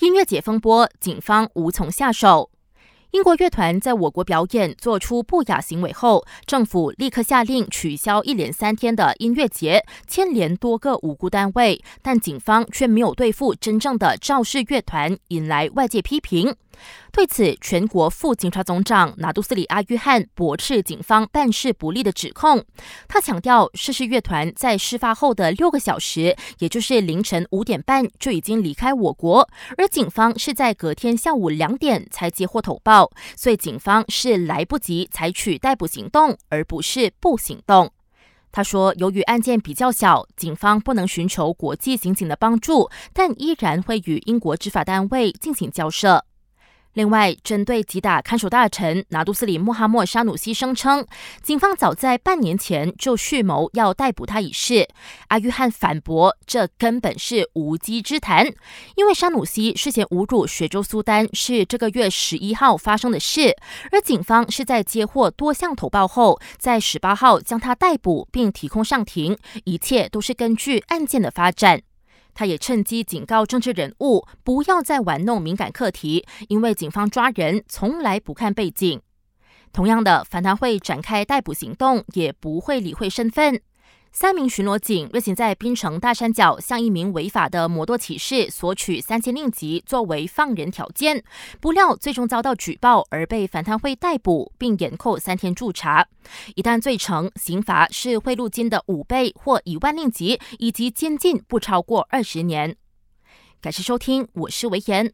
音乐节风波，警方无从下手。英国乐团在我国表演做出不雅行为后，政府立刻下令取消一连三天的音乐节，牵连多个无辜单位，但警方却没有对付真正的肇事乐团，引来外界批评。对此，全国副警察总长拿杜斯里阿约翰驳斥警方办事不力的指控。他强调，涉事乐团在事发后的六个小时，也就是凌晨五点半就已经离开我国，而警方是在隔天下午两点才接获投报，所以警方是来不及采取逮捕行动，而不是不行动。他说，由于案件比较小，警方不能寻求国际刑警的帮助，但依然会与英国执法单位进行交涉。另外，针对击打看守大臣拿杜斯里穆哈默沙努西声称，警方早在半年前就蓄谋要逮捕他一事，阿约翰反驳这根本是无稽之谈。因为沙努西涉嫌侮辱雪州苏丹是这个月十一号发生的事，而警方是在接获多项投报后，在十八号将他逮捕并提控上庭，一切都是根据案件的发展。他也趁机警告政治人物不要再玩弄敏感课题，因为警方抓人从来不看背景。同样的，反弹会展开逮捕行动，也不会理会身份。三名巡逻警日前在槟城大山脚向一名违法的摩托骑士索取三千令吉作为放人条件，不料最终遭到举报而被反贪会逮捕，并延扣三天驻查。一旦罪成，刑罚是贿赂金的五倍或一万令吉，以及监禁不超过二十年。感谢收听，我是维言。